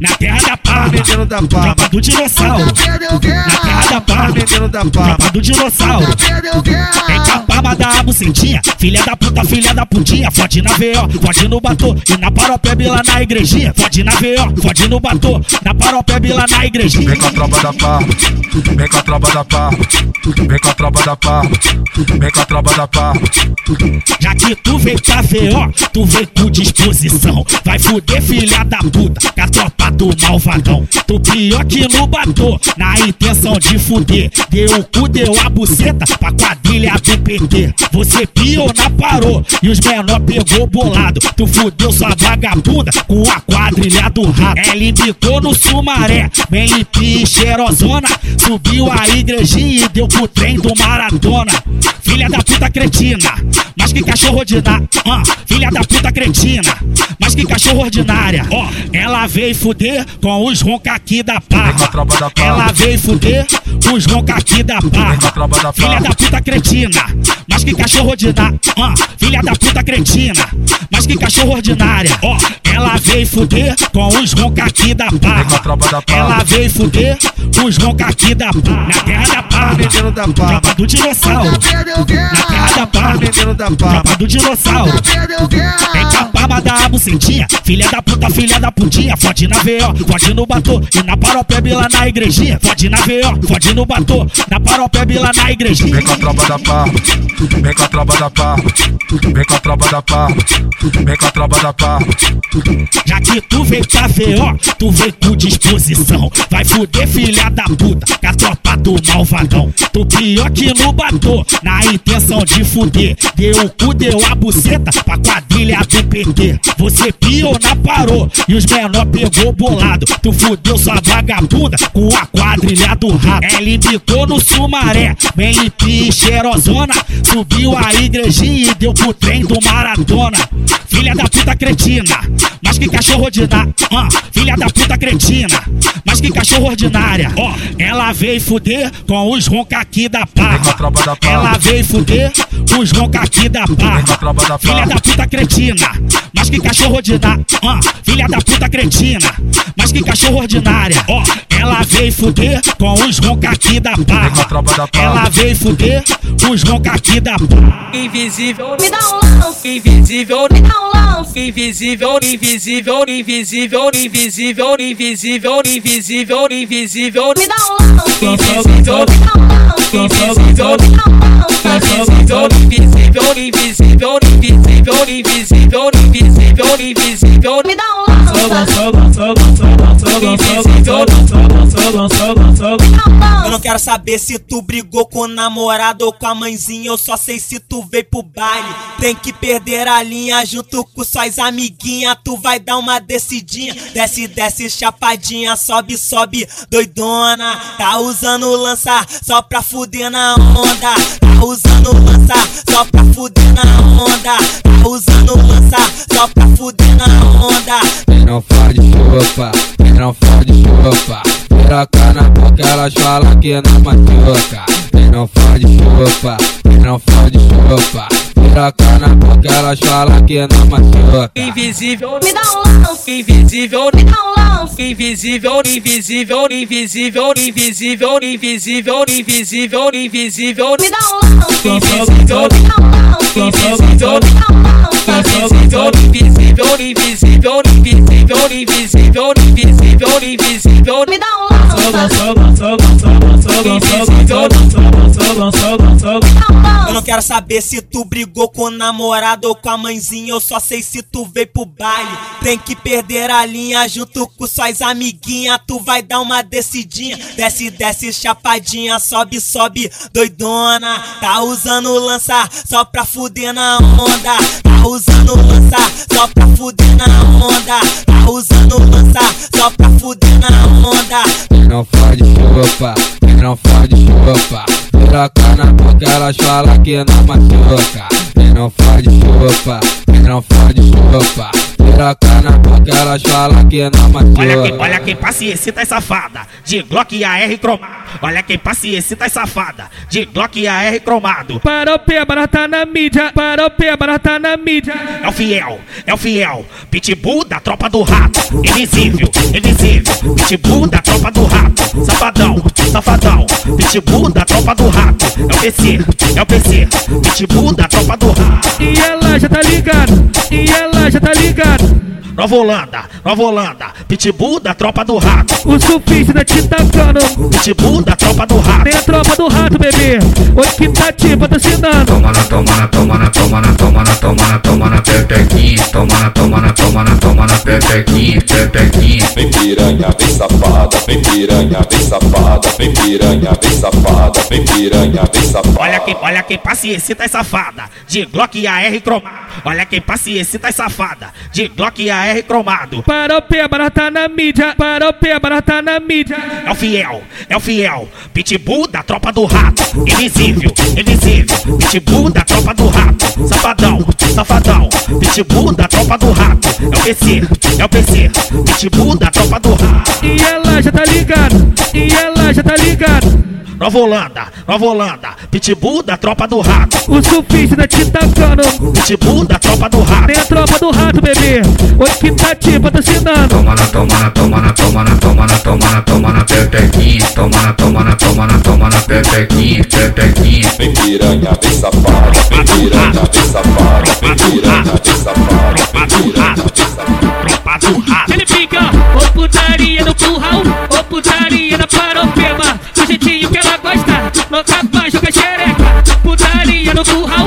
Na terra da pá, menino da pá, tropa do dinossauro. Na terra da pá, menino da pá, tropa do dinossauro. Vem baba da bucetinha, filha da puta, filha da putinha. Fode na VO, fode no batô e na paropebe lá na igrejinha. Fode na VO, fode no batô, na paropebe lá na igrejinha. vem com a tropa da pá, vem com a tropa da pá, vem com a tropa da pá, vem com a tropa da pá, Já que tu veio pra VO, tu veio com disposição. Vai fuder, filha da puta, com a tropa do malvadão. Tu pior que no batô, na intenção de fuder. Deu o cu, deu a buceta pra quadrilha do PT. Você piou na parou e os menor pegou bolado. Tu fudeu sua vagabunda com a quadrilha do rato. Ela indicou no Sumaré, bem limpinha e cheirosona. Subiu a igrejinha e deu pro trem do maratona. Filha da puta cretina, mas que cachorro ordinária. Ah, filha da puta cretina, mas que cachorro ordinária. Ó, ela veio fuder com os ronca aqui da pá. Ela veio fuder com os ronca aqui da pá. Filha da puta cretina, mas que cachorro ordinária. Ah, filha da puta cretina, mas que cachorro ordinária. Ó, ela veio fuder com os ronca aqui da pá. Ela veio fuder com os ronca aqui da pá. Na terra da pá, menino da pá, tropa do dinossauro. Na terra da pá, menino da pá, tropa do dinossauro. A baba da bucetinha, filha da puta, filha da putinha. Fode na VO, fode no batô e na paropebe lá na igrejinha. Fode na VO, fode no batô, na paropebe lá na igrejinha. vem com a tropa da pá, vem com a tropa da pá, vem com a tropa da pá, vem com a tropa da pá, Já que tu veio pra VO, tu veio com disposição. Vai fuder, filha da puta, com a tropa do malvadão. Tu pior que no batô, na intenção de fuder. Deu o cu, deu a buceta pra quadrilha do PT. Você piou na parou e os menor pegou bolado. Tu fudeu sua vagabunda com a quadrilha do rato. Ela indicou no Sumaré, e cheirosona. Subiu a igrejinha e deu pro trem do maratona. Filha da puta cretina, mas que cachorro ordinária. Ah, filha da puta cretina, mas que cachorro ordinária. Ó, ela veio fuder com os ronca aqui da pá. vem com a tropa da pá, Ela veio fuder com os ronca aqui da vem com a pá. tropa da Filha da puta cretina, mas que cachorro ordinária. Ah, filha da puta cretina, mas que cachorro ordinária. Ó, ela veio fuder com os ronca aqui da vem com a pá. tropa da pá, Ela veio fuder com os ronca aqui da pá. Invisível, me dá um lance. Invisível, me dá um lance. Invisível, invisível, invisível, invisível, invisível, invisível, invisível, me dá um lance. Invisível, me dá um lance. Invisível, me dá um lance. Invisível, invisível, invisível, invisível, invisível, invisível, invisível, me dá um lance. Eu não quero saber se tu brigou com o namorado ou com a mãezinha. Eu só sei se tu veio pro baile. Tem que perder a linha junto com suas amiguinhas. Tu vai dar uma descidinha. Desce, desce, chapadinha. Sobe, sobe, doidona. Tá usando lança só pra fuder na onda. Tá usando lança só pra fuder na onda. Tá usando lança só pra fuder na onda. Quem não fode chupa, quem não fode chupa. Piroca na boca, elas falam que não machuca. Quem não fode chupa, quem não fode chupa. Piroca na boca, elas falam que não machuca. Invisível, me dá um lance. Invisível, me dá um lance. Invisível, invisível, invisível, invisível, invisível, invisível, invisível, me dá um lance. Invisível, me dá um lance. Invisível, me dá um lance. Invisível, invisível, invisível, invisível, invisível, invisível, invisível, me dá um lance. Eu não quero saber se tu brigou com o namorado ou com a mãezinha. Eu só sei se tu veio pro baile. Tem que perder a linha junto com suas amiguinhas. Tu vai dar uma descidinha. Desce, desce, chapadinha. Sobe, sobe, doidona. Tá usando lança só pra fuder na onda. Tá usando lança só pra fuder na onda. Tá usando lança só pra fuder na onda. Não fode chupa, não fode chupa. Piroca na boca, elas falam que não machuca. Quem não fode chupa, quem não fode chupa. Piroca na boca, elas falam que não machuca. Olha quem, olha quem paciência tá safada, de Glock e AR cromado. Olha quem paciência tá safada, de Glock e AR cromado. Para o pé, barata na mídia. Para o pé, barata na mídia. É o fiel, é o fiel, pitbull da tropa do rato. Invisível, invisível, pitbull da tropa do rato. Safadão, safadão, pitbull da tropa do rato. É o PC, é o PC, pitbull da tropa do rato. E ela já tá ligado. E ela já tá ligado. Nova Holanda, Nova Holanda, pitbull da tropa do rato. O surfista te tacando. Pitbull da tropa do rato. Tem a tropa do rato, bebê. Oi, que tá te patrocinando. Toma na, toma na, toma na, toma na, toma na, toma na, toma na pepequinha. Toma na, toma na, toma na, toma na pepequinha, pepequinha. Vem piranha, vem safada, vem piranha, vem safada, vem piranha, vem safada, vem piranha, vem safada. Olha quem, olha quem paciência tá safada, de Glock e AR cromado. Olha quem paciência tá safada, de Glock e AR cromado. Pé, barata na mídia. Pé, barata na mídia. É o fiel, é o fiel, pitbull da tropa do rato. Invisível, invisível, pitbull da tropa do rato. Safadão, safadão, pitbull da tropa do rato. É o PC, é o PC, pitbull da tropa do rato. E ela já tá ligado. E ela já tá ligado. Nova Holanda, Nova Holanda, pitbull da tropa do rato. O surfista te tacando. Pitbull da tropa do rato. Tem a tropa do rato, bebê. Oi, que tá te patrocinando. Toma na, toma na, toma na, toma na, toma na, toma na, toma na pepequinha. Toma na, toma na, toma na, toma na pepequinha, pepequinha. Vem piranha, vem safada, vem piranha, vem safada, vem piranha, vem safada, vem piranha, vem safada. Ele fica, ô putaria no curral, ô putaria na paropeba. Do jeitinho que ela gosta, louca pra jogar xereca. Putaria no curral,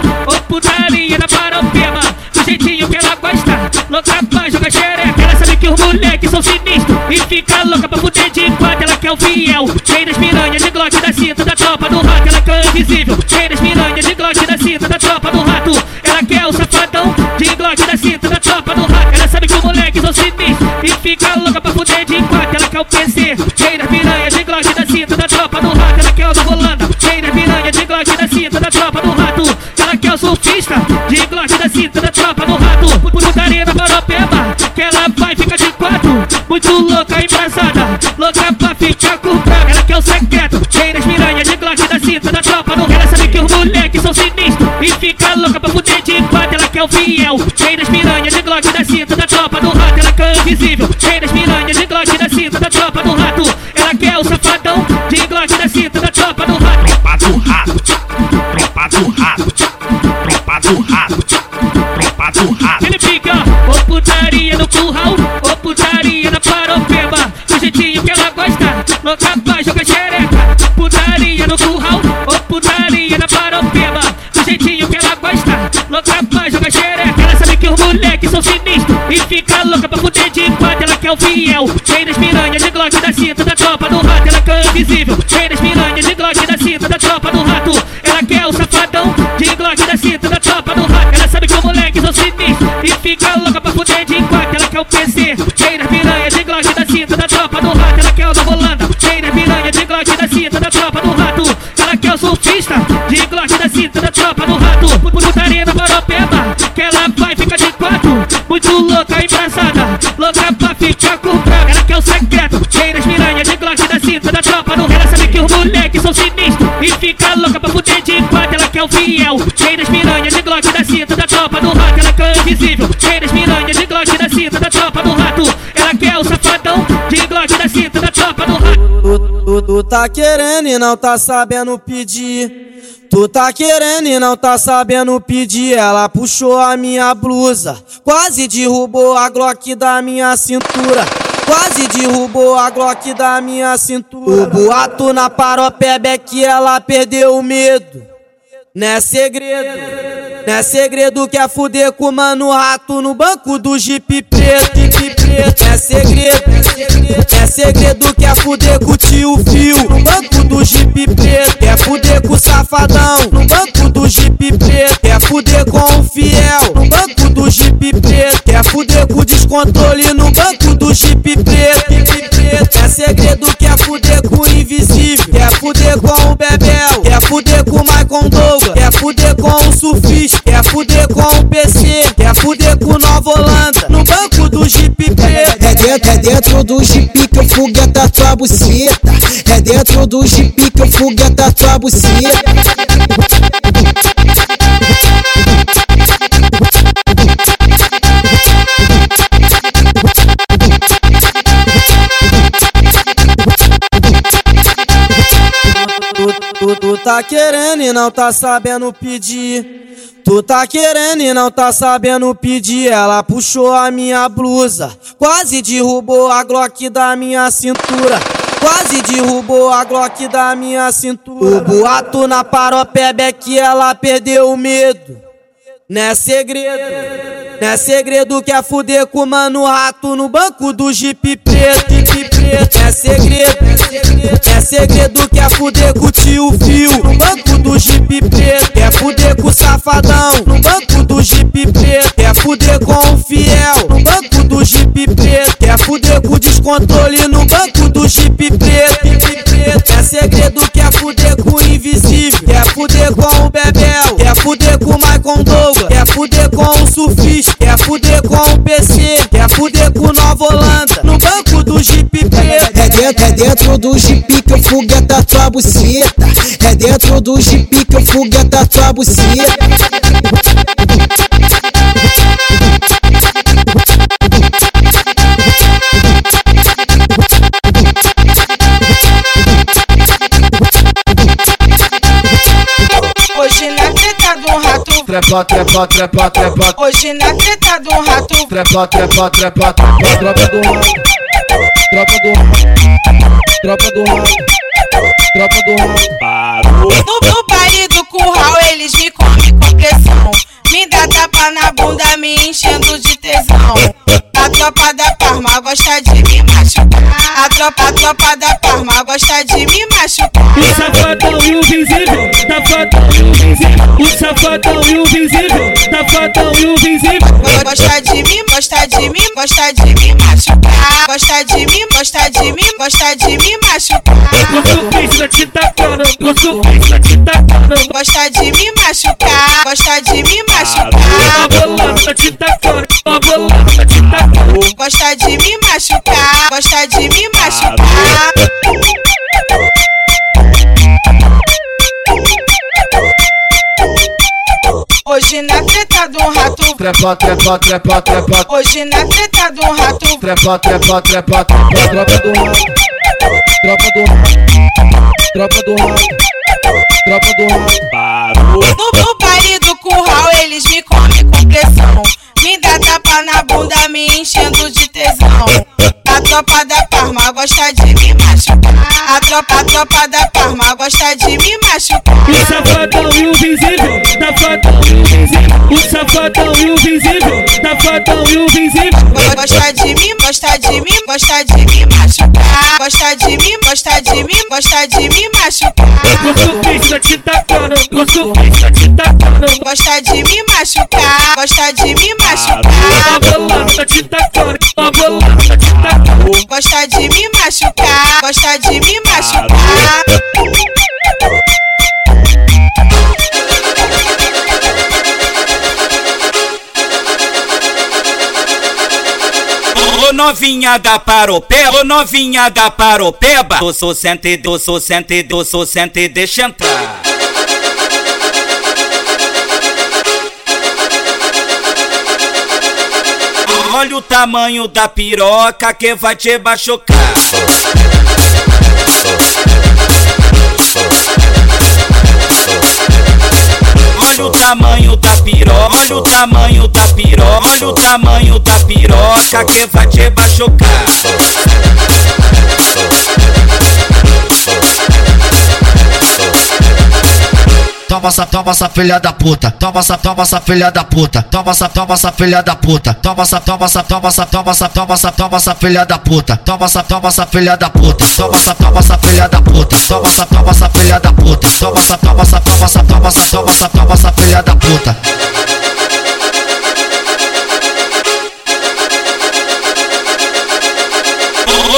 louca pra jogar xereca. Ela sabe que os moleques são sinistros e fica louca pra fuder de quatro. Ela quer o fiel, rei das piranhas de glock da cinta da tropa do rato. Ela quer o invisível, rei das piranhas de glock da cinta da tropa do rato. Ela quer o safadão de glock da cinta da tropa do rato. Ela sabe que os moleques são sinistros e fica louca pra fuder de quatro. Ela quer o PC, rei das piranhas de glock da cinta da tropa do rato. Ela quer o da Rolanda, rei das piranhas de glock da cinta da tropa do rato. Ela quer o surfista de glock da cinta da tropa do rato. Putaria na paropeba, que ela vai ficar de quatro. Muito louca embrasada, louca pra ficar com o cara. Ela quer o secreto, rei das piranhas de glock da cinta da tropa do rato. Ela sabe que os moleques são sinistros e fica louca pra fuder de quatro. Ela quer o fiel, rei das piranhas de glock da cinta da tropa do rato. Ela quer o invisível, rei das piranhas de glock da cinta da tropa do rato. Ela quer o safadão de glock da cinta da tropa do rato. Tropa do rato. Tropa do rato. Tropa do rato. Fica louca pra fuder de quatro. Ela quer o fiel, rei das piranhas de glock da cinta da tropa do rato. Ela quer o invisível, rei das piranhas de glock da cinta da tropa do rato. Ela quer o safadão de glock da cinta da tropa do rato. Ela sabe que os moleques são sinistros e fica louca pra fuder de quatro. Ela quer o PC, rei das piranhas de glock da cinta da tropa do rato. Ela quer o da Rolanda, rei das piranhas de glock da cinta da tropa do rato. Ela quer o surfista de glock da cinta da tropa do rato. Louca pra ficar com o cara. Ela quer o secreto, das piranhas de glock da cinta da tropa rato. Ela sabe que os moleques são sinistros e fica louca pra fuder de quatro. Ela quer o fiel, das piranhas de glock da cinta da tropa do rato. Ela o invisível, das piranhas de glock da cinta da tropa do rato. Ela quer o safadão de glock da cinta da tropa do rato. Tu, tu, tu tá querendo e não tá sabendo pedir. Tu tá querendo e não tá sabendo pedir. Ela puxou a minha blusa, quase derrubou a Glock da minha cintura. Quase derrubou a Glock da minha cintura. O boato na paropeba é que ela perdeu o medo. Não é segredo, não é segredo que é fuder com o mano rato no banco do Jeep preto, Jeep preto. Não é segredo, não é segredo que é fuder com o tio Fio banco do Jeep preto. Quer fuder com o safadão banco do Jeep preto. Quer fuder com o fiel banco do Jeep preto. Quer fuder com o descontrole no banco do Jeep preto. É segredo que é fuder com o invisível. Quer fuder com o Bebel. Quer fuder com o Michael Douglas. Quer fuder com o surfista. Quer fuder com o PC. Quer fuder com o Nova Holanda. No banco do Jeep preto. É dentro, do Jeep que eu fogueta tua buceta. É dentro do Jeep que eu fogueta tua buceta. Tu, tu, tu tá querendo e não tá sabendo pedir. Tu tá querendo e não tá sabendo pedir. Ela puxou a minha blusa, quase derrubou a Glock da minha cintura. Quase derrubou a Glock da minha cintura. O boato na paropeba é que ela perdeu o medo. Não é segredo, não é segredo que é fuder com mano rato no banco do Jeep preto, Jeep preto. É segredo, é segredo que é fuder com o tio Fio no banco do Jeep preto. Quer fuder com o safadão no banco do Jeep preto. Quer fuder com o fiel no banco do Jeep preto. Quer fuder com o descontrole no banco do Jeep preto. Preto. É segredo que é fuder com o invisível. Quer fuder com o Bebel. Quer fuder com o Michael Douglas. Fuder com o PC. Quer fuder com Nova Holanda. No banco do Jeep preto. É dentro, é dentro do Jeep que eu fogueta tua buceta. É dentro do Jeep que eu fogueta tua buceta. Trepa, trepa, trepa, trepa. Hoje na treta do rato. Trepa, trepa, trepa, trepa. Tropa do rato. Tropa do rato. Tropa do rato. Tropa do rato. No, no baile do curral eles me comem com pressão. Me dá tapa na bunda, me enchendo de tesão. A tropa da Parma gosta de me machucar. A tropa, a tropa da Parma gosta de me machucar. O safadão e o visível, safadão e o visível. O safadão e o visível, safadão e o visível. Gosta de mim, gosta de mim, gosta de me machucar. Gosta de mim, gosta de mim, gosta de me machucar. Gosto pensa te tacando, gosto pensa te tacando. Gosta de me machucar, gosta de me machucar. A bolada te tacando, a bolada te tacando. Gosta de me machucar, gosta de me machucar. Trepa, trepa, trepa, trepa. hoje na treta do rato. Trepa, trepa, trepa, trepa. Tropa do rato. Tropa do rato. Tropa do rato. Tropa do rato. No, no baile do curral eles me comem com pressão. Me dá tapa na bunda, me enchendo de tesão. A tropa da Parma gosta de me machucar. A tropa, a tropa da Parma gosta de me machucar. O safadão e o visível, safadão e o visível. O safadão e o visível, safadão e o visível. Gosta de mim, gosta de mim, gosta de me machucar. Gosta de mim, gosta de mim, gosta de me machucar. Gosto pensa te tacando, gosto pensa te tacando. Gosta de me machucar, gosta de me A machucar. bolada te tacando, a bolada te tacando. Gosta de me machucar, gosta de me machucar. Ô novinha da paropeba, ô novinha da paropeba. Eu sou sente, eu sou sente, eu sou sente, deixa entrar. Olha o tamanho da piroca que vai te machucar. Olha o tamanho da piroca, olha o tamanho da piroca, olha o tamanho da piroca. Que vai te machucar. Toma essa, toma essa filha da puta. Toma essa, toma essa filha da puta. Toma essa, toma essa filha da puta. Toma essa, toma essa, toma essa, toma essa, toma essa, toma essa filha da puta. Toma essa, toma essa filha da puta. Toma essa, toma essa filha da puta. Toma essa, toma essa filha da puta. Toma essa, toma essa, toma essa, toma essa, toma essa, filha da puta.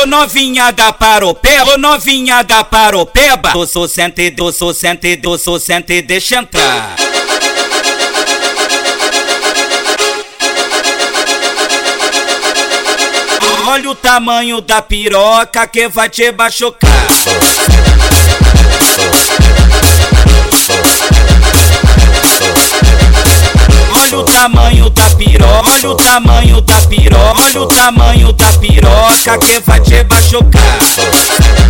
Ô novinha da paropeba, ô novinha da paropeba. Eu sou sente, eu sou sente, eu sou sente, deixa entrar. Olha o tamanho da piroca que vai te machucar. Olha o tamanho da piroca, olha o tamanho da piroca, olha o tamanho da piroca que vai te machucar.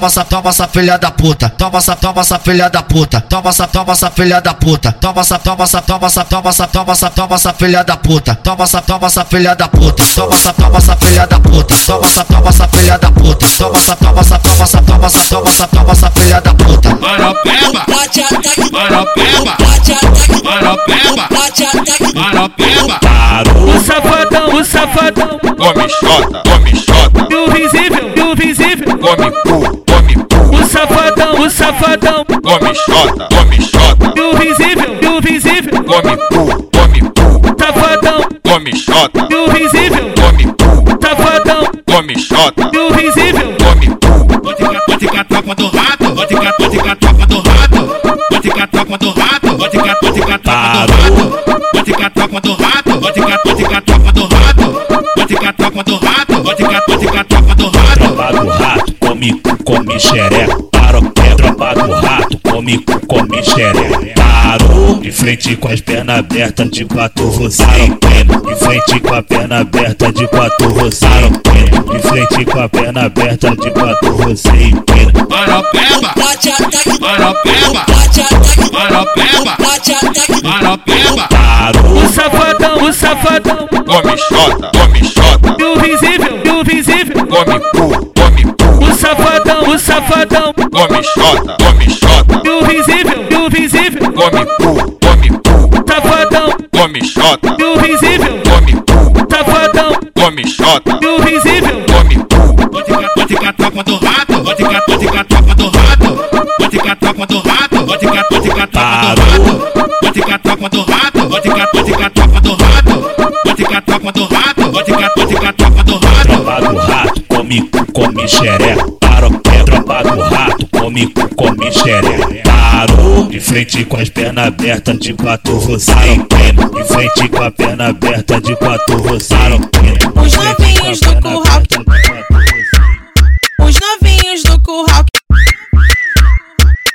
Toma essa, toma essa filha da puta. Toma essa, toma essa filha da puta. Toma essa, toma essa filha da puta. Toma essa, toma essa, toma essa, toma essa, toma essa, toma essa filha da puta. Toma essa, toma essa filha da puta. Toma essa, toma essa filha da puta. Toma essa, toma essa filha da puta. Toma essa, toma essa, toma essa, toma essa, toma essa, toma essa filha da puta. Mano, peba, mano, peba, bate ataque, mano, peba, bate ataque. mano, peba. O safadão, o safadão, Come xota, come xota, e o visível, e o visível. come. O safadão, o safadão, Come xota, come xota, e o visível, e o visível. come cu, come cu. Safadão, Come xota, e o visível. come cu. Safadão, Come xota, e o visível. come cu. Pode ficar, pode ficar tropa do rato, pode ficar, pode ficar tropa do rato. Pode ficar tropa do rato, pode ficar, pode ficar tropa do rato. Pode ficar tropa do rato, pode ficar, pode ficar tropa do rato. Pode ficar tropa do rato, pode ficar, come, come xereca, parou que é tropa do rato, come, come xeré, Parou, de frente com as pernas abertas de quatro rosário. Queno, de frente com a perna aberta de quatro rosário. Queno, de frente com a perna aberta de quatro rosário. Queno. Maropeba, maropeba, maropeba, maropeba. Parou, o safadão, o safadão, come xota, come xota. O visível, o visível, come o safadão, Come xota, come xota, e o visível, e o visível. come cu, come cu. Safadão, Come xota, e o visível. come cu. Safadão, Come xota, e o visível. come cu. Pode ficar, pode ficar tropa do rato, pode ficar, pode ficar tropa do rato. Pode ficar tropa do rato, pode ficar, pode ficar tropa do rato. Pode ficar tropa do rato, pode ficar, pode ficar tropa do rato. Pode ficar tropa do rato, pode ficar, pode ficar tropa do rato. tropa do rato, come come xereca. Rato, come xereca. Parou, de frente com as pernas abertas, de quatro você empina. De frente com a perna aberta, de quatro empina. Os novinhos do curral Os novinhos do curral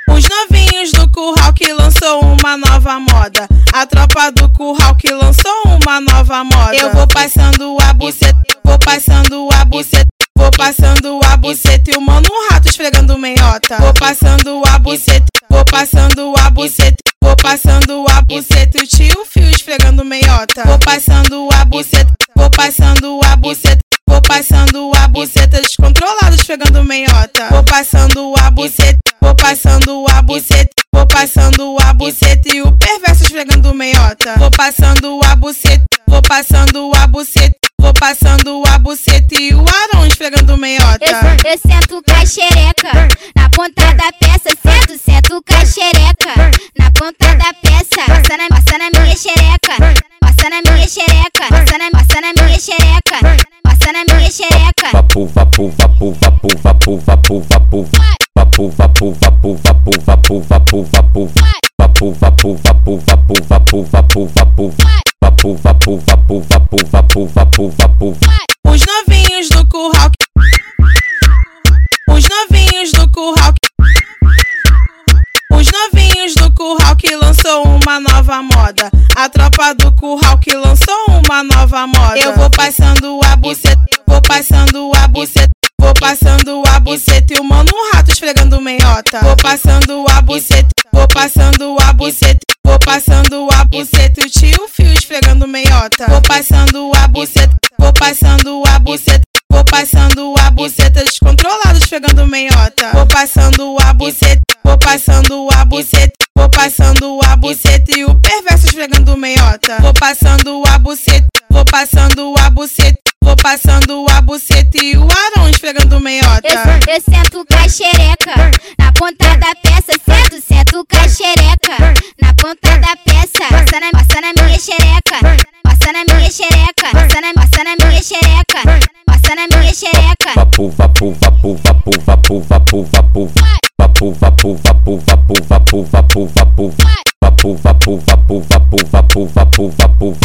Os novinhos do curral que lançou uma nova moda. A tropa do curral que lançou uma nova moda. Eu vou passando a buceta, vou passando a buceta. Vou passando a buceta e o mano rato esfregando meiota. Vou passando a buceta, vou passando a buceta. Vou passando a buceta e o tio fio esfregando meiota. Vou passando a buceta, vou passando a buceta. Vou passando a buceta descontrolado esfregando meiota. Vou passando a buceta, vou passando a buceta. Vou passando a buceta e o perverso esfregando meiota. Vou passando a buceta, vou passando a buceta. Vou passando a buceta e o arão esfregando meiota. Eu, eu sento com na ponta da peça. Sento, sento cachereca na ponta da peça. Passa na, passa na minha xereca, passa na minha xereca, passa na, passa na minha xereca, passa na minha xereca. Vapu, vapu, vapu, vapu, vapu, vapu, vapu. Vapu, vapu, vapu, vapu, vapu, vapu, vapu. Vapu, vapu, vapu, vapu, vapu, vapu, vapu vapu vapu vapu vapu vapu vapu vapu Os novinhos do curral Os novinhos do curral Os novinhos do curral que lançou uma nova moda. A tropa do curral que lançou uma nova moda. Eu vou passando a buceta, vou passando a buceta. Vou passando a buceta e o mano rato esfregando meiota. Vou passando a buceta, vou passando a buceta. Vou passando a buceta e o tio meiota. Vou passando a buceta, vou passando a buceta. Vou passando a buceta descontrolado esfregando meiota. Vou passando a buceta, vou passando a buceta. Vou passando a buceta e o perverso esfregando meiota. Vou passando a buceta, vou passando a buceta. Vou passando a buceta e o Arão esfregando meiota. Eu, eu sento com a xereca na ponta da peça, minha xereca, passa na, passa na minha xereca, passa na minha xereca. Vapu, vapu, vapu, vapu, vapu, vapu, vapu. Vapu, vapu, vapu, vapu, vapu, vapu, vapu. Vapu, vapu, vapu, vapu, vapu, vapu, vapu.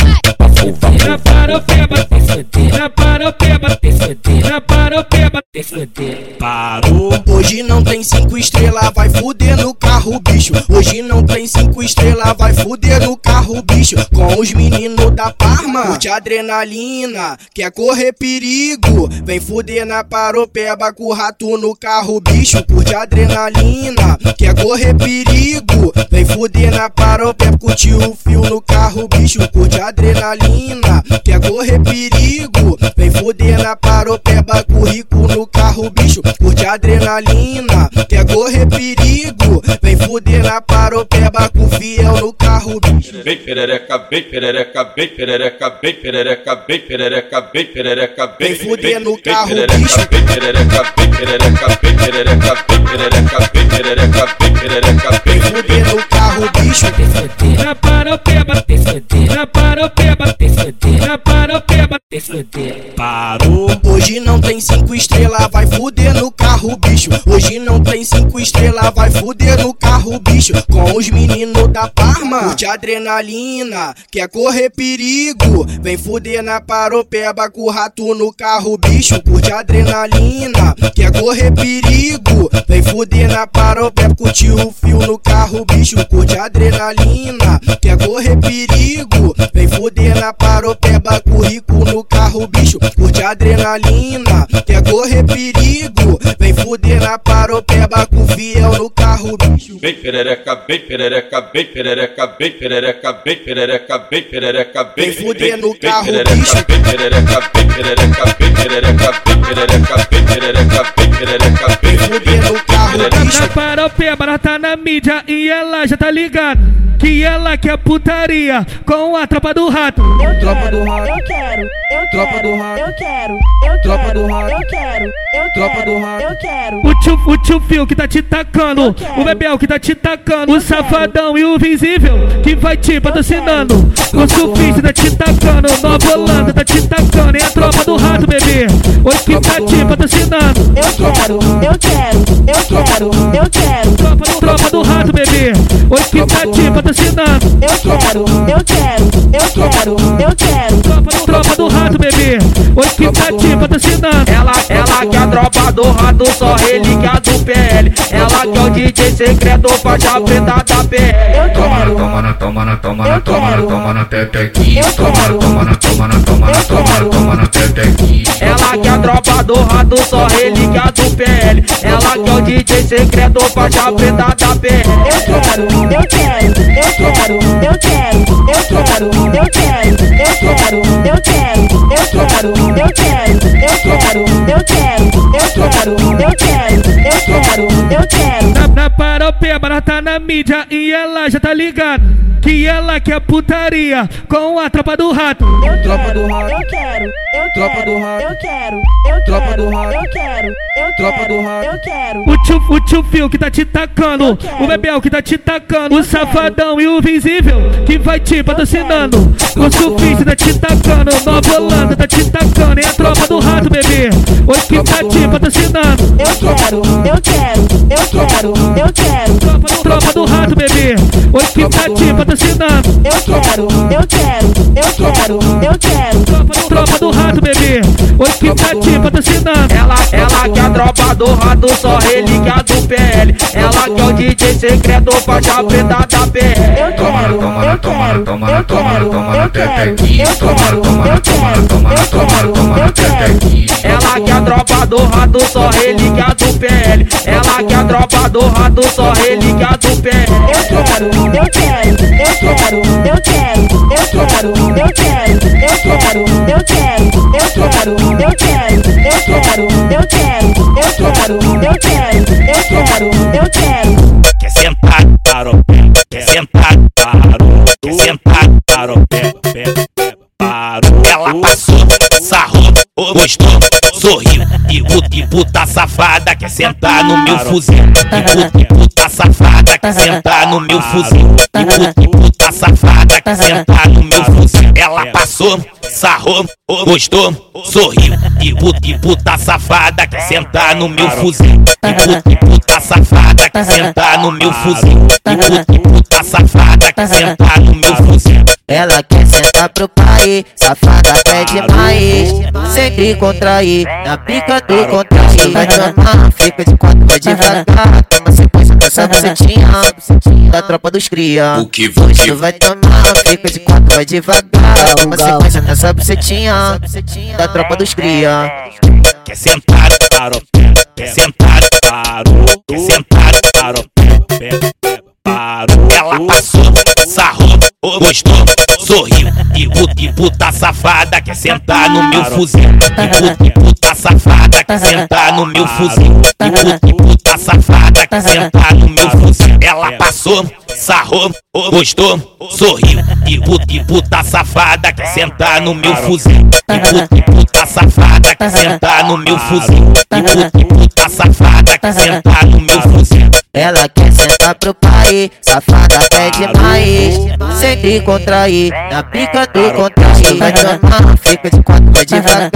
Tira para o peba, tira para o peba, tira para o peba, tira. Parou. Hoje não tem cinco estrelas, vai fuder no carro, bicho. Hoje não tem cinco estrelas, vai fuder no carro, bicho. Com os meninos da Parma, curte adrenalina, quer correr perigo. Vem fuder na paropeba com o rato no carro, bicho. Curte adrenalina, quer correr perigo. Vem fuder na paropeba, curte o fio no carro, bicho. Curte adrenalina, quer correr perigo. Vem fuder na paropeba com rico no carro, bicho. Curte adrenalina, quer correr perigo. Vem fuder na paropeba com fiel no carro, bicho. Bem perereca, bem perereca, bem perereca, bem perereca, bem perereca, bem perereca, Vem fuder no carro, bicho. Bem perereca, bem perereca, bem perereca, bem perereca, bem perereca, bem perereca, bem fuder no carro, bicho. na paropeba, na paropeba, na paropeba, Parou. Hoje não tem cinco estrelas, vai fuder no carro, bicho. Hoje não tem cinco estrelas, vai fuder no carro, bicho. Com os meninos da Parma, curte adrenalina, quer correr perigo. Vem fuder na paropeba com o rato no carro, bicho. Curte adrenalina, quer correr perigo. Vem fuder na paropeba, curte o fio no carro, bicho. Curte adrenalina, quer correr perigo. Vem fuder na paropeba com o rico no carro, bicho. Curte adrenalina, quer correr perigo. Vem fuder na paropeba com fiel no carro, bicho. Bem perereca, bem perereca, bem perereca, bem perereca, bem perereca, bem perereca, bem Vem fuder no carro, bicho. Bem perereca, bem perereca, bem perereca, bem perereca, bem perereca, bem perereca, bem fuder no carro, Na ela tá na mídia e ela já tá ligada que ela quer putaria com a tropa do rato. Tropa do rato. Eu quero, eu Tropa quero, do rato. eu quero, eu Tropa quero, do rato. eu quero, eu Tropa quero, do rato. eu quero. O tio, o tio Fio que tá te tacando, o Bebel que tá te tacando, o Safadão e o Visível que vai te patrocinando. O Sufista tá te tacando, Nova Holanda tá te tacando, e a tropa do rato, bebê. Oi que tá te patrocinando. Eu quero, eu quero, eu quero, eu quero. Tropa, do- rato, bebê. Oi que tá te patrocinando. Eu quero, eu quero, eu quero, eu quero. Tropa, do- tropa do rato, bebê. Oi que tá te patrocinando. Ela, ela que é a tropa do rato, só relíquia do PL. Ela que é o DJ secreto, faixa preta da PL. Toma na, toma na, toma na, toma na, toma na, toma na pepequinha. Toma na, toma na, toma na, toma na, toma na, toma na pepequinha. Ela que é a tropa do rato, só relíquia do PL. Ela que é o DJ secreto, faixa preta da PL eu quero, eu quero, eu quero. Na, na paropeba, ela tá na mídia e ela já tá ligada que ela quer putaria com a tropa do rato. Tropa do rato. Eu quero, eu Tropa quero, do rato. eu quero, eu Tropa quero, do rato. eu quero, eu Tropa quero, do rato. eu quero. O tio, o tio Fio que tá te tacando, o Bebel que tá te tacando, o Safadão e o Visível que vai te patrocinando. O Sufista tá te tacando, Nova Holanda tá te tacando, e a tropa do rato, bebê. Oi que tá te patrocinando. Eu quero, eu quero, eu quero, eu quero. Do- tropa do rato, bebê. Oi que tá te patrocinando. Eu quero, eu quero, eu quero, eu quero. Tropa do rato, bebê. Oi que tá te patrocinando. Ela, ela que é a tropa do rato, só relíquia do PL. Ela que é o DJ secreto, faixa preta da PL. Eu quero, Toma eu toma eu toma na eu quero, pepequinha. eu Toma eu toma eu toma na eu quero. pepequinha. Ela que é a tropa do rato, só relíquia do PL. Ela que é a tropa do rato, só relíquia do PL. Eu quero, eu quero, eu quero, eu quero, eu quero, eu quero, eu quero, eu quero, eu quero, eu quero, eu quero, eu quero, eu quero, eu quero, eu quero, eu quero. Quer sentar, parou. Quer sentar, parou. Quer sentar, parou, pega, pega, pega, parou. Ela passou, sarrou, gostou, sorriu. E puta, e puta safada quer sentar no meu fuzil. E puta, e puta safada quer sentar no meu fuzil. E puta, e puta safada quer sentar no meu fuzil. Ela passou, sarrou, gostou, sorriu. E puta, e puta safada quer sentar no meu fuzil. E puta, e puta safada que sentar no meu fuzil. Que puta, que puta safada que sentar no meu fuzil. Ela quer sentar pro pai, safada pede mais. Sempre contrair, na pica do contrair. Vai tomar, fica de quatro, vai devagar. Toma sequência dessa bucetinha, da tropa dos cria. O que Você vai tomar, fica de quatro, vai devagar. Toma sequência dessa bucetinha, da tropa dos cria. Quer sentar, parou, pé, pé, sentar, parou, quer sentar, parou. Ela passou, sarrou, gostou, sorriu. E puta, e puta safada quer sentar no meu fuzil. E puta, e puta safada quer sentar no meu fuzil. E puta, e puta safada quer sentar no meu fuzil. Ela passou, sarrou, gostou, sorriu. E puta, e puta safada quer sentar no meu fuzil. E puta, e puta safada quer sentar no meu fuzil. E puta, e puta safada quer sentar no meu fuzil. Ela quer sentar pro pai, safada pede mais. Sempre contrair, na pica do contrair. Vai tomar, fica de quatro, vai devagar.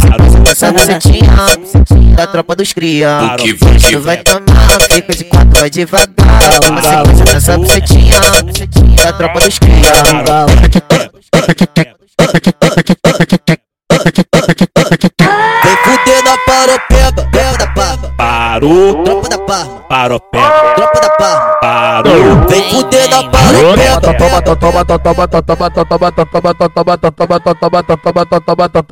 Sequência dessa bucetinha, da tropa dos cria. O que Você vai tomar, fica de quatro, vai devagar sabe que você tinha a tropa dos cria. Vem fuder na paropeba, peba, pava. Parou. Tropa da parma, parou, pé, tropa da parma. parou. Vem fuder na paropeba. Toma, toma, toma, toma, toma, toma, toma, toma, toma, toma, toma, toma, toma, toma, toma, toma,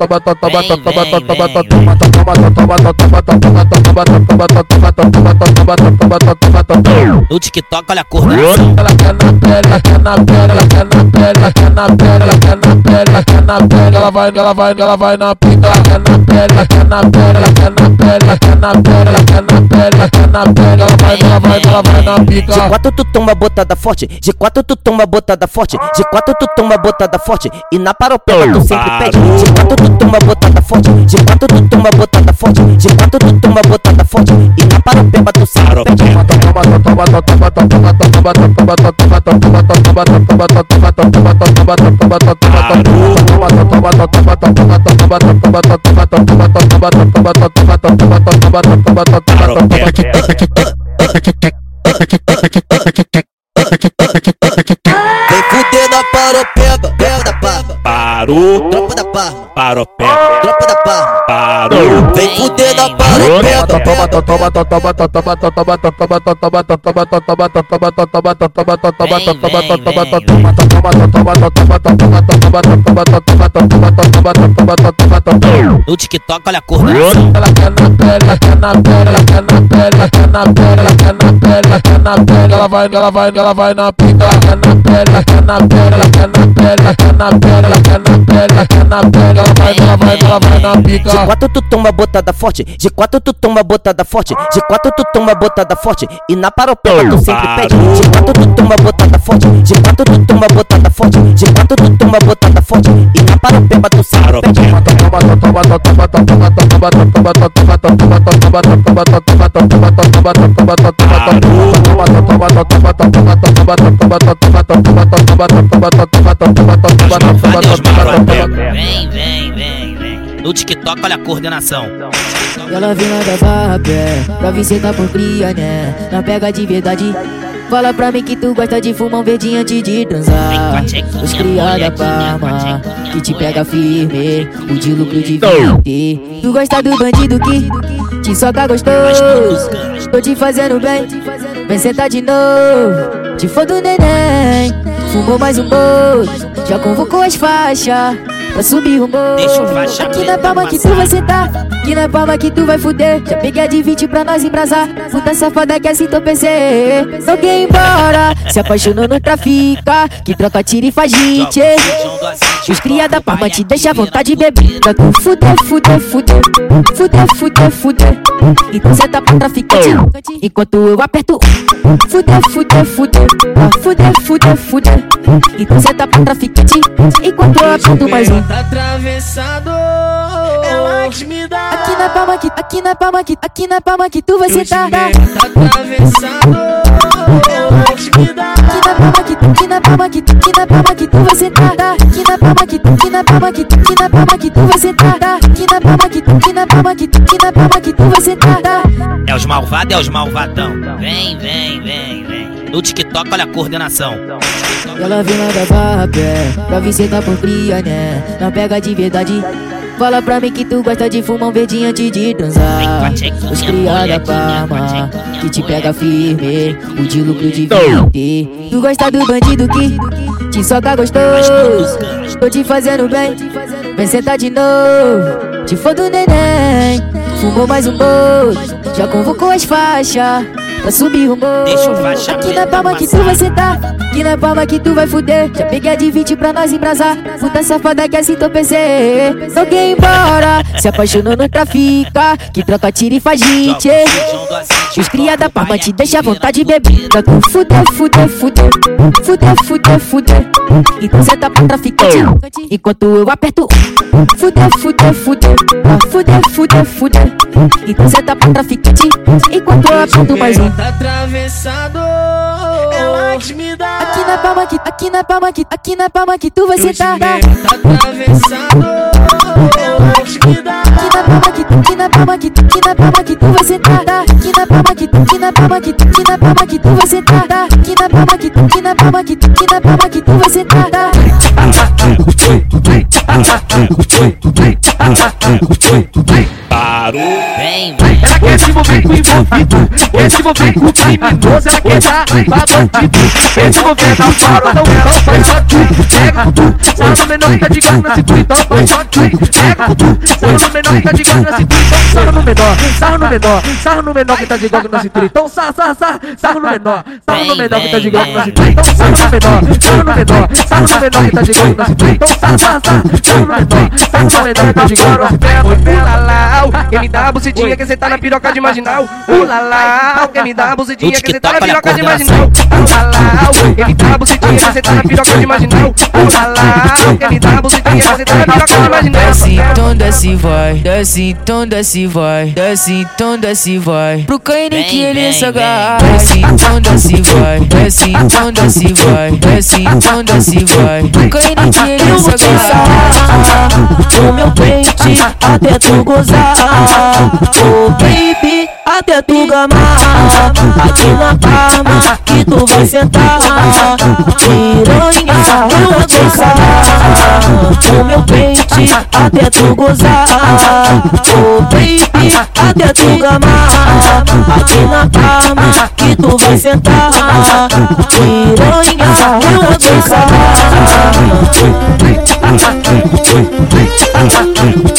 toma, toma, toma, No TikTok, olha a coordenação. Ela quer na pele, ela quer na pele, ela quer na pele, ela quer na pele, ela quer na pele, ela quer na pele, ela vai, ela vai, ela vai na pica, ela quer na pele, ela quer na pele, ela quer na pele, ela quer na pele, ela quer na pele, ela quer na ela vai, ela vai, ela vai na pica. De quatro tu toma botada forte, de quatro tu toma botada forte, de quatro tu toma botada forte. E na paropeba tu sempre pede. De quatro tu toma botada forte, de quatro tu toma botada forte, de quatro tu toma botada forte. E na paropeba tu sempre pede. Vem com o dedo na paropeba Parou, tropa da parma, parou, pé, tropa da parma. parou. Vem fuder na paropeba. No TikTok, olha a coordenação. Ela quer na pele, ela quer na pele, ela quer na pele, ela quer na pele, ela quer na pele, na pele, ela vai, ela vai, ela vai na pica, ela quer na pele, ela quer na pele, ela quer na pele, ela quer na pele, ela quer na pele, ela quer na pele, ela vai, ela vai, ela vai na pica. De quatro tu toma botada forte, de quatro tu toma botada forte, de quatro tu toma botada forte e na paropeba tu sempre pede. De quatro tu toma botada forte, de quatro tu toma botada forte, de quatro tu toma botada forte e na paropeba tu sempre pede. Vem, vem, vem, vem. No TikTok, olha a coordenação. Ela vem lá da barra, pé, pra vir sentar por cria, né? Não pega de verdade. Fala pra mim que tu gosta de fumar um verdinho antes de transar. Os cria da Parma, que te pega firme, o de lucro de vinte. Tu gosta do bandido que te soca gostoso. Tô te fazendo bem, vem sentar de novo. Te foda o neném, fumou mais um bolo. Já convocou as faixas. Pra subir o morro. Deixa o faixa Aqui na palma que tu vai sentar Aqui na palma que tu vai fuder. Já peguei a de 20 pra nós embrasar. Puta safada que assim tô PC Não quer ir embora Se apaixonou no trafica Que troca tira e faz hit Os cria da palma te deixa à vontade tu fuder, fuder, fuder. Fuder, fuder, fuder. Então senta pra traficante Enquanto eu aperto Fuder, fuder, fuder. Fuder, fuder, fuder. Então senta pra traficante Enquanto eu aperto mais um Tá atravessado, ela que me dá. Aqui na palma que, aqui na palma que, aqui na palma que tu vai sentar. Tá atravessado, ela que me dá. Aqui na palma que, aqui na palma que, aqui na palma que tu vai sentar. Aqui na palma que tu, que na palma que tu, que na palma que tu vai sentar. Que na palma que tu, que na palma que tu, que na palma que tu vai sentar. É os malvados, é os malvadão. Vem, vem, vem, vem. No TikTok, olha a coordenação. Ela vem lá da barra, pé, pra vir sentar por cria, né? Não pega de verdade. Fala pra mim que tu gosta de fumar um verdinho antes de transar. Os cria da palma, que te pega firme. O de lucro de vinte. Tu gosta do bandido que te soca gostoso. Tô te fazendo bem, vem sentar de novo. Te for do neném, fumou mais um bolo. Já convocou as faixas. Pra subir o morro. Aqui na palma que tu vai sentar. Aqui na palma que tu vai fuder. Já peguei a de 20 pra nós embrasar. Puta safada que assim tô PC Não quer ir embora. Se apaixonou no trafica Que troca tiro e faz hit Os cria da palma te deixa à vontade beber Pra tu fuder, fuder, fuder Fuder, fuder, fuder Então cê tá pra traficante Enquanto eu aperto. Fuder, fuder Ah, Fuder, fuder, fuder Então cê tá pra traficante Enquanto eu aperto mais um Tá atravessado, ela que me dá. Aqui na palma que, aqui na palma que, aqui na palma que tu vai sentar. Tá atravessado, ela que me dá. Aqui na palma que, palma que, na palma que tu vai sentar. Aqui na palma que, aqui na palma que, aqui na palma que tu vai sentar. Aqui na palma que, aqui na palma que, aqui na palma que tu vai sentar. Parou. Vem, Ela quer se envolver com o envolvido, quer se envolver com o criminoso, ela quer dar pra bandido. Quer se envolver na fala, não ela faz só tu, pega tudo. Sarra no menor que tá de gato na cintura, então faz só tu, pega tudo. Sarra no menor que tá de gato na cintura, então no menor, sarra no menor, sarra no menor que tá de gato na cintura, então sarra, sarra, sarra, sarra no menor, sarra no menor que tá de gato na cintura, então sarra no menor, sarra no menor, sarra no menor que tá de gato na cintura, então sarra, sarra, sarra, sarra no menor, sarra no menor que tá de gato na cintura. Ulalau, quem me dá a bucidinha que cê tá na piroca de marginal. Ulalau, quem me dá a bucidinha que cê tá na piroca de marginal. Ulalau, quem me dá a bucidinha que cê tá na piroca de marginal. Ulalau, quem me dá a bucidinha que cê tá na piroca de marginal. Desce, então desce, vai. Desce, então desce, vai. Desce, então desce, vai. Pro Caine que ele se agarra. Desce, então desce, vai. Desce, então desce, vai. Desce, então desce, vai. Pro Caine que ele se agarra. No meu pente até tu gozar. Oh baby, até tu gamar. Aqui na palma que tu vai sentar. Piranha, vou gozar No meu pente até tu gozar. Oh baby, até tu gamar. Aqui na palma que tu vai sentar. Piranha, eu vou Parou.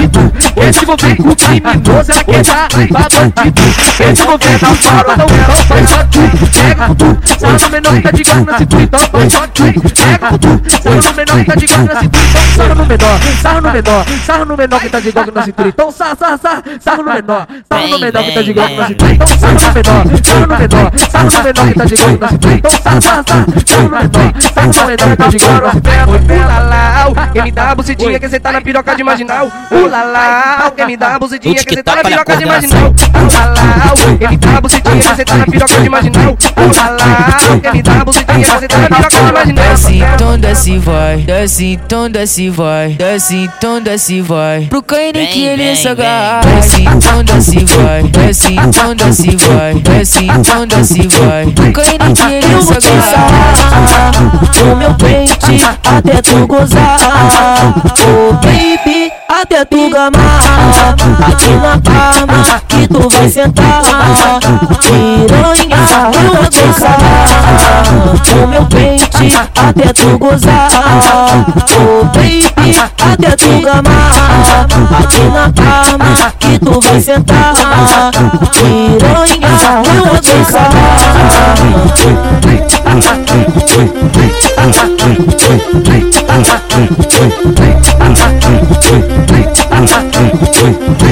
envolver com o envolvido, quer se envolver com o criminoso, ela quer dar pra bandido. Quer se envolver na fala, não faz só tu, pega tudo. No menor que tá de gato na cintura, então faz só tu, pega tudo. No menor que tá de gato na cintura, então no menor, sarra no menor, sarra no menor que tá de gato na cintura, então sarra, sarra, sarra, sarra no menor, sarra no menor que tá de gato na cintura, então sarra no menor, sarra no menor, sarra no menor que tá de gato na cintura, então sarra, sarra, sarra, sarra no menor, sarra no menor que tá de gato na cintura. Ulalau, quem me dá a bucidinha que cê tá na piroca de marginal. Ulalau, quem me dá a bucidinha que cê tá na piroca de marginal. Me dá a bucidinha que cê tá na piroca de marginal. Quem me dá a bucidinha que cê tá na piroca de marginal. Desce, então desce, vai. Desce, então desce, vai. Desce, então desce, vai. Pro Caine que ele se agarra. Desce, então desce, vai. Desce, então desce, vai. Desce, então desce, vai. Pro Caine que ele se agarra. No meu pente até tu gozar Oh baby, até tu gamar Aqui na palma que tu vai sentar. Piranha, eu vou gozar No meu pente até tu gozar. Oh baby, até tu gamar Aqui na palma que tu vai sentar. Piranha, eu vou Parou.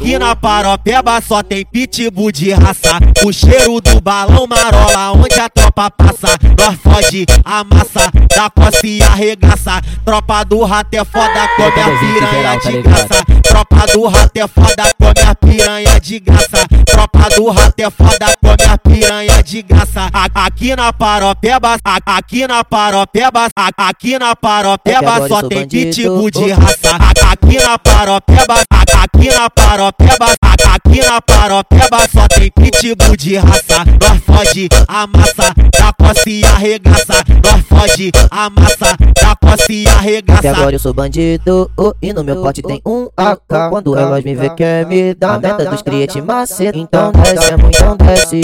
Aqui na paropeba só tem pitbull de raça. O cheiro do balão marola, onde a tropa passa. Nós foge, amassa, dá coça e arregaça. Tropa do rato é foda, come a piranha de graça. Tropa do rato é foda, come a piranha de graça. Tropa do rato é foda, come a piranha de graça. Aqui na paropeba, aqui na paropeba, aqui na paropeba só tem pitbull de raça. Aqui na paropeba, a- aqui na paropeba, a- aqui na paropeba só tem pitbull de raça. Nós foge, amassa, dá coça e arregaça. Nós foge, amassa, dá coça e Até arregaça. agora eu sou bandido oh, e no meu pote tem um AK. Quando elas me vê quer me dar a meta dos clientes maceta. Então desce, amor, então desce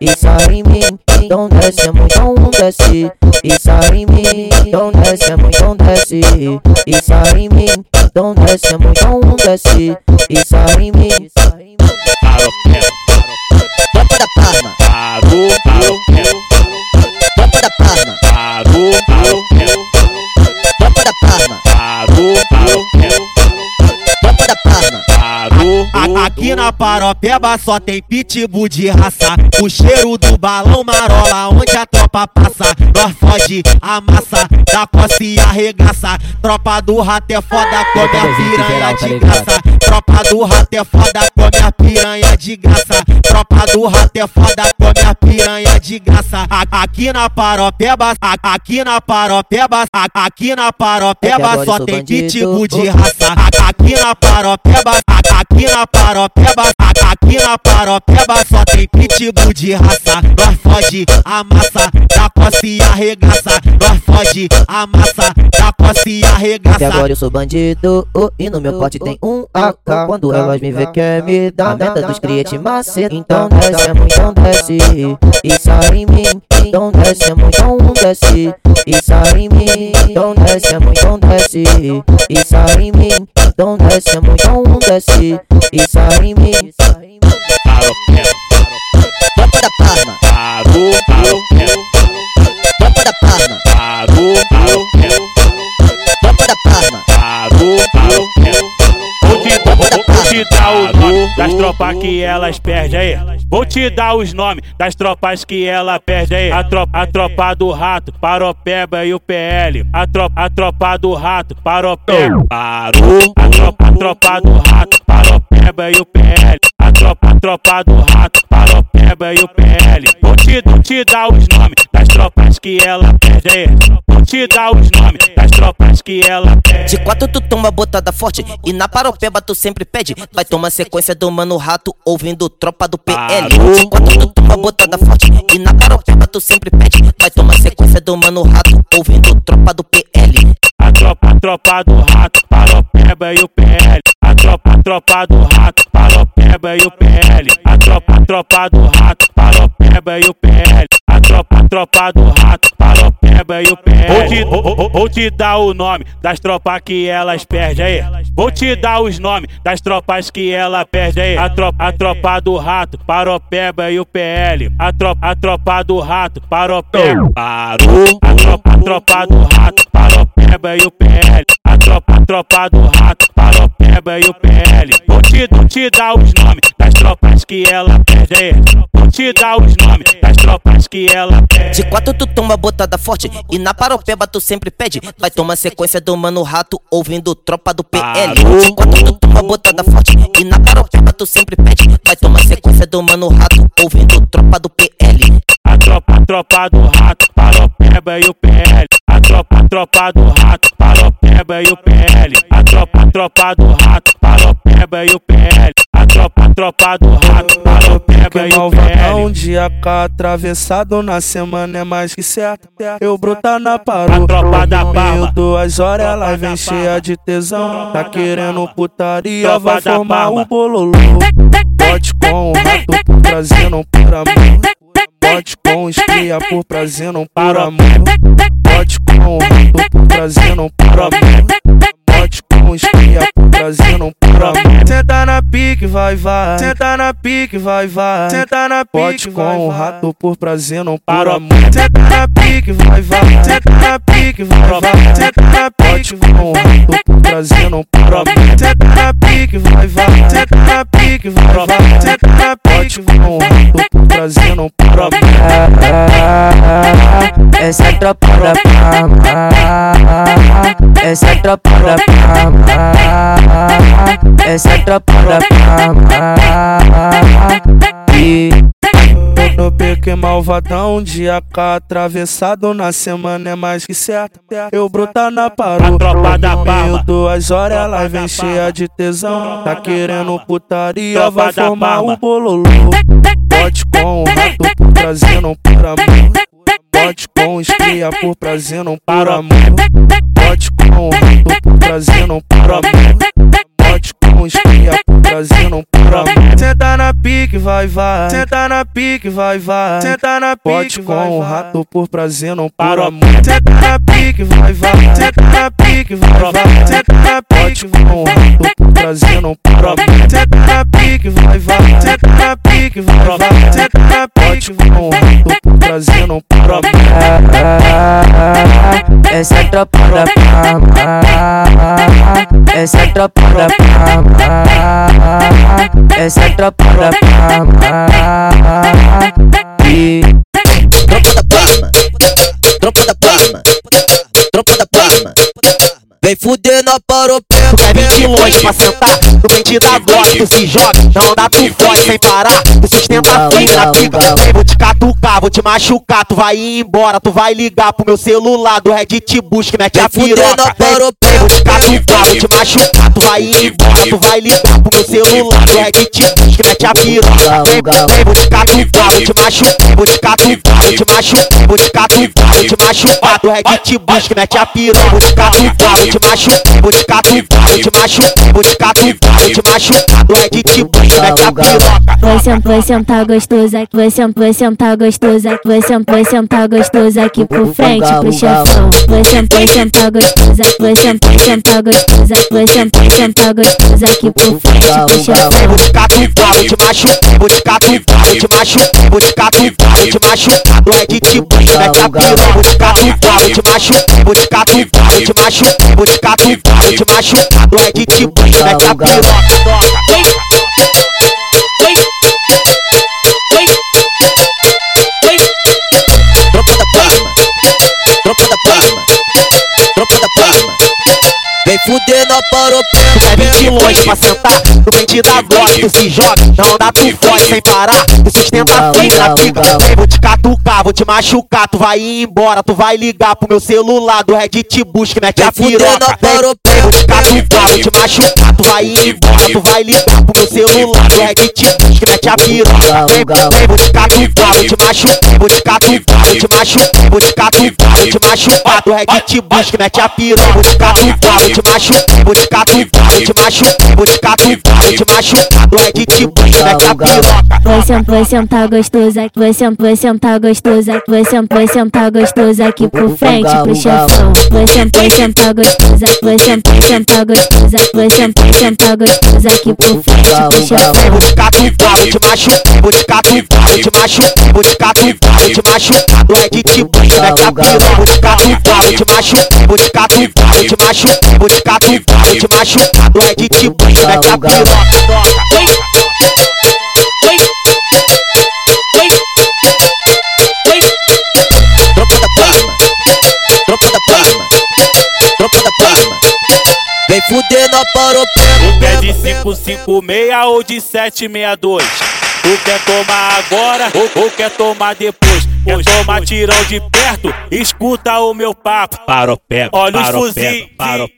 e sai em mim. Então desce, amor, então desce e sai em mim. Então desce, amor, então desce e sai em mim. Então desce, amor, então desce e sai em mim. Tropa da Parma. Parou, parou, Tropa da Parma. parou, parou, da Parma. parou, parou, Tropa da Parma. Aqui na paropeba só tem pitbull de raça. O cheiro do balão marola, onde a tropa passa. Nós foge, amassa, dá coça e arregaça. Tropa do rato é foda, come a piranha de graça. Tropa do rato é foda, come a piranha de graça. Tropa do rato é foda, come a piranha de graça. Aqui na paropeba, aqui na paropeba, aqui na paropeba só tem pitbull de raça. Aqui na paropeba, a- aqui na paropeba, a- aqui na paropeba só tem pitbull de raça. Nós foge, amassa, dá coça e arregaça. Nós foge, amassa, dá coça e Até arregaça. agora eu sou bandido oh, e no meu pote tem um AK. Quando elas me vê quer me dar a meta dos clientes maceta. Então desce, então desce e sai em mim. Então desce, então desce sai em mim. Então desce, então desce sai em mim. Então desce, então desce sai em mim. Parou, Tropa da Parma. parou, Tropa da Parma. parou, te, vou, te dar o nome das tropas que elas perdem aí. Vou te dar os nomes das tropas que ela perde aí. A tropa, a tropa do rato, Paropeba e o PL. A tropa, a tropa do rato, Paropeba. Parou. A tropa, a tropa do rato, Paropeba e o PL. Tropa, tropa do rato, Paropeba e o PL. Vou te, te dar os nomes das tropas que ela perde. Vou te dar os nomes das tropas que ela perde. De quatro tu toma botada forte e na paropeba tu sempre pede. Vai tomar sequência do mano rato ouvindo tropa do PL. De quatro tu toma botada forte e na paropeba tu sempre pede. Vai tomar sequência do mano rato ouvindo tropa do PL. A tropa, a tropa do rato, Paropeba e o PL. A tropa, a tropa do rato, Paropeba e o PL. A tropa, a tropa do rato, Paropeba e o PL. A tropa, a tropa do rato, Paropeba e o PL. Vou te, vou, vou- vou te dar o nome das tropas que elas perdem aí. Vou te dar os nomes das tropas que ela perde aí. A tropa, a tropa do rato, Paropeba e o PL. A tropa, a tropa do rato, Paropeba. Parou. A tropa, a tropa do rato, Paropeba e o PL. A tropa, a tropa do rato, Paropeba e o PL. Vou te, vou te dar os nomes das tropas que ela perde. Vou te dar os nomes das tropas que ela perde. De quatro tu toma botada forte e na paropeba tu sempre pede. Vai tomar sequência do mano rato ouvindo tropa do PL. De quatro tu toma botada forte e na paropeba tu sempre pede. Vai tomar sequência do mano rato ouvindo tropa do PL. Tropa, tropa do rato, Paropeba e o PL. A tropa, tropa do rato, Paropeba e o PL. A tropa, tropa do rato, Paropeba e o PL. A tropa, tropa do rato, Paropeba e o PL. de AK atravessado na semana é mais que certo. Eu brotar na parou. A tropa da duas horas ela vem cheia de tesão. Tá querendo putaria, vai formar o bololô. Bote com o rato trazendo um por amor. Bote com os cria por trazendo um por amor. Bote com o por trazendo um por amor. Bote com por prazer não para amor. Senta na pique, vai, vai. Senta na pique, vai, vai. Senta na pique, com o rato por prazer não para amor. Senta na pique, vai, vai. Senta na pique, vai, vai. Senta na pique, com o rato por prazer não para amor. Senta na pique, vai, vai. Senta na pique, vai, vai. Senta na pique, com o rato por prazer não para amor. Essa é a tropa da Palma Essa é a tropa da Essa é a tropa da Palma E no PQ malvadão, dia K atravessado na semana é mais que certo. Eu brotar na parou, no meio duas horas ela vem cheia de tesão. Tá querendo putaria, vai formar o bololô. Bote com o rato por prazer, não por amor. Bote com espia por prazer, não por amor. Bote com o rato por prazer, não por amor. Bote com espia por prazer, não por amor. Senta na pique, vai, vai. Senta na pique, vai, vai. Senta na pique, Bote com o rato por prazer, não por amor. Senta na pique, vai, vai. Senta na pique, vai, vai. Senta na pique, com o rato por prazer, não por Senta na pique, vai, vai. Na pique, vai, vai. Na pique, com o prazer, não amor. Essa é a tropa da Palma Essa é a tropa da Palma Essa é a tropa da Palma E Tropa da Palma, tropa da Palma, tropa da. Vem fuder na paropé. Tu quer vir de longe pra sentar? Tu vem te dar glock, tu se joga. Não dá, tu foge sem parar. Tu sustenta firme na pica. Vem, vou te catucar, vou te machucar. Tu vai ir embora, tu vai ligar pro meu celular do Red te busca, mete a piroca. Vou te catucar, vou te machucar. Tu vai ir embora, tu vai ligar pro meu celular do Red te busca, mete a piroca. Vou te catucar, vou te machucar. Vou te catucar, vou te machucar. Vou te catucar, vou te machucar. Do Red te busca, mete a piroca. Vou te catucar, vou te machucar. Vou te catucar, vou te machucar. Vou te catucar, vou te machucar. Do Red te busca, mete a piroca. Vai sentar, vai sentar gostoso aqui, vai sentar, vai sentar gostoso aqui, vai sentar, vai sentar gostoso aqui pro frente pro chefão. Vai sentar, vai sentar gostoso aqui, vai sentar, vai sentar gostoso aqui, vai sentar, vai sentar gostoso aqui pro frente pro chefão. Vou te catucar, vou te machucar. Vou te catucar, vou te machucar. Vou te catucar, vou te machucar. Do Red te busca, mete a piroca. Vou te catucar, vou te machucar. Vou te catucar, vou te machucar. Vou te catucar, vou te machucar. Do Red te busca, mete a piroca. Tropa da Palma, tropa da Palma, tropa da Palma. Vem fuder na paropé. Tu quer vir de longe pra sentar? Tu vem te dar tu se joga. Não dá, tu foge sem parar. Tu sustenta firme na pica. Vem, vou te catucar, vou te machucar. Tu vai ir embora, tu vai ligar pro meu celular do Red te busca, mete a piroca. Vem, vou te catucar, vou te machucar. Tu vai embora, tu vai ligar pro meu celular do Red te busca, mete a piroca. Vem, vou te catucar, vou te machucar. Vou te catucar, vou te machucar. Vou te catucar, vou te machucar. Do Red te busca, mete a piroca. Vou te catucar, vou te machucar. Vou te catucar, vou te machucar. Vou te catucar, vou te machucar. Do Red te busca, mete a piroca. Vai sentar, vai sentar gostoso aqui, vai sentar, vai sentar gostoso aqui, vai sentar, vai sentar gostoso aqui pro frente pro chefão. Vai sentar, vai sentar gostoso aqui, vai sentar, gostoso aqui, vai sentar, vai sentar gostoso aqui pro frente pro chefão. Vou te catucar, vou te machucar. Vou te catucar, vou te machucar. Vou te catucar, vou te machucar. Do Red te busca, mete a piroca. Vou te catucar, vou te machucar. Vou te catucar, vou te machucar. Vou te catucar, vou te machucar. Vem fuder na paropé. Tu quer de 556 ou de 762? Tu quer tomar agora ou, ou quer tomar depois? Quer tomar tirão de perto? Escuta o meu papo. Paropé, Olha os fuzis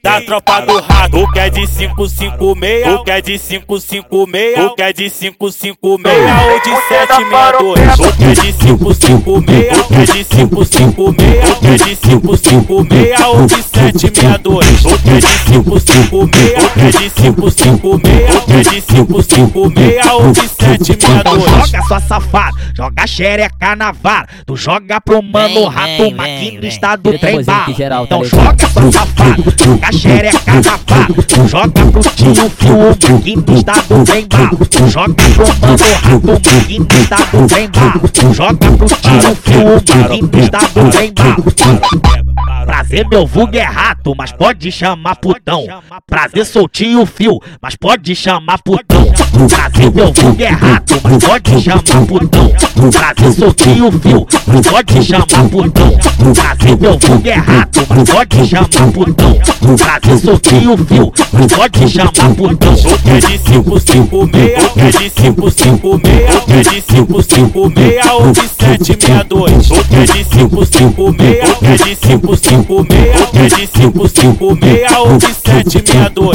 da tropa do rato. Tu quer de 556? Tu quer de 556? Tu quer de 556 ou de 762? Tu quer de 556? Tu quer de 556? Tu quer de 556 ou de 762? Tu quer de 556? Tu quer de 556? Tu quer de 556 ou de 762? Joga sua safada, joga xereca na vara. Tu joga pro mano Vem, rato, vem, maquinho do estado do trem bala. tá Então joga sua safada, joga xereca na vara. Tu joga pro tio fio, maquinho do estado do trem bala. Tu joga pro mano rato, maquinho do estado do trem bala. Tu joga pro tio fio, maquinho do estado do trem bala. Prazer, meu vulgo é rato, mas pode chamar putão. Prazer, soltinho o fio, mas pode chamar putão. Prazer, meu vulgo é rato, mas pode chamar putão. Prazer, soltinho o fio, mas pode chamar putão. Prazer, meu vulgo é rato, mas pode chamar putão. Prazer, soltinho o fio, mas pode chamar putão. É de 556, é de 556, é de 556 ou de 762. É de 556, é de 556, é de 556 ou de 762.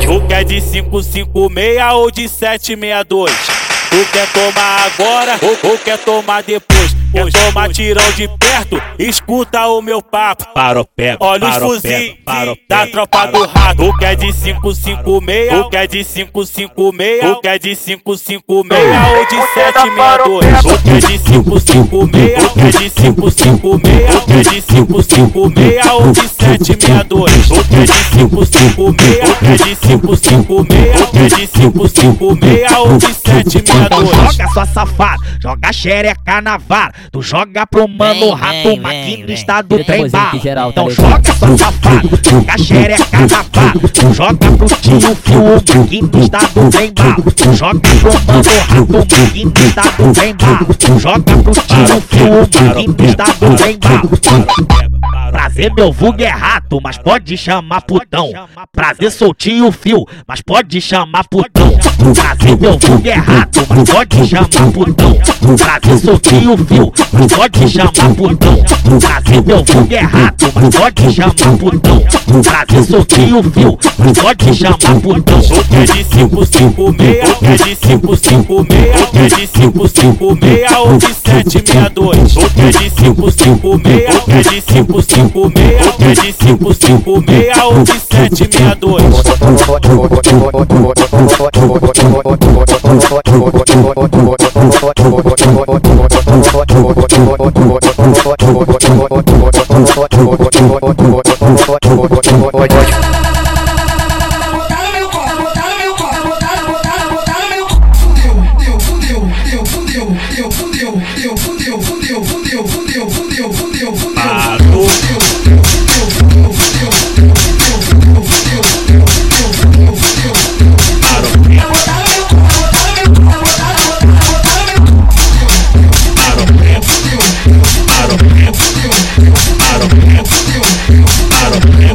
Tu quer de 556 ou de 762? Tu quer tomar agora ou, ou quer tomar depois? Quer tomar tirão de perto? Escuta o meu papo. Parou, pega, Olha os fuzis da tropa do rato. Tu quer de 556? Tu quer de 556? Tu quer de 556 ou de 762? Tu quer de 556? Tu quer de 556? cinco meia um de cinco cinco meia um de sete meia dois outra de cinco cinco meia de cinco cinco meia outra de cinco cinco meia um de sete meia dois joga sua safada. Joga xereca na vara. Tu joga pro mano rato maquinista do trem bar então joga sua safada. joga xereca na vara. tu joga pro tio fio maquinista do trem bar tu joga pro mano rato maquinista do trem bar tu joga pro tio fio maquinista do Prazer, meu vulgo é rato, mas pode chamar putão. Prazer, soltinho fio, mas pode chamar putão. Faz novo é rato, pode chamar putão Faz tio viu, pode chamar putão Faz novo é rato, pode chamar putão Faz tio viu, pode chamar putão É de cinco 5, 6, é de meio, mede cinco cinco de 5, 5, 6 ou de cinco cinco É de cinco cinco 6, é de cinco 5, 6 É de 5, 5, 6 ou de 7, 62 What?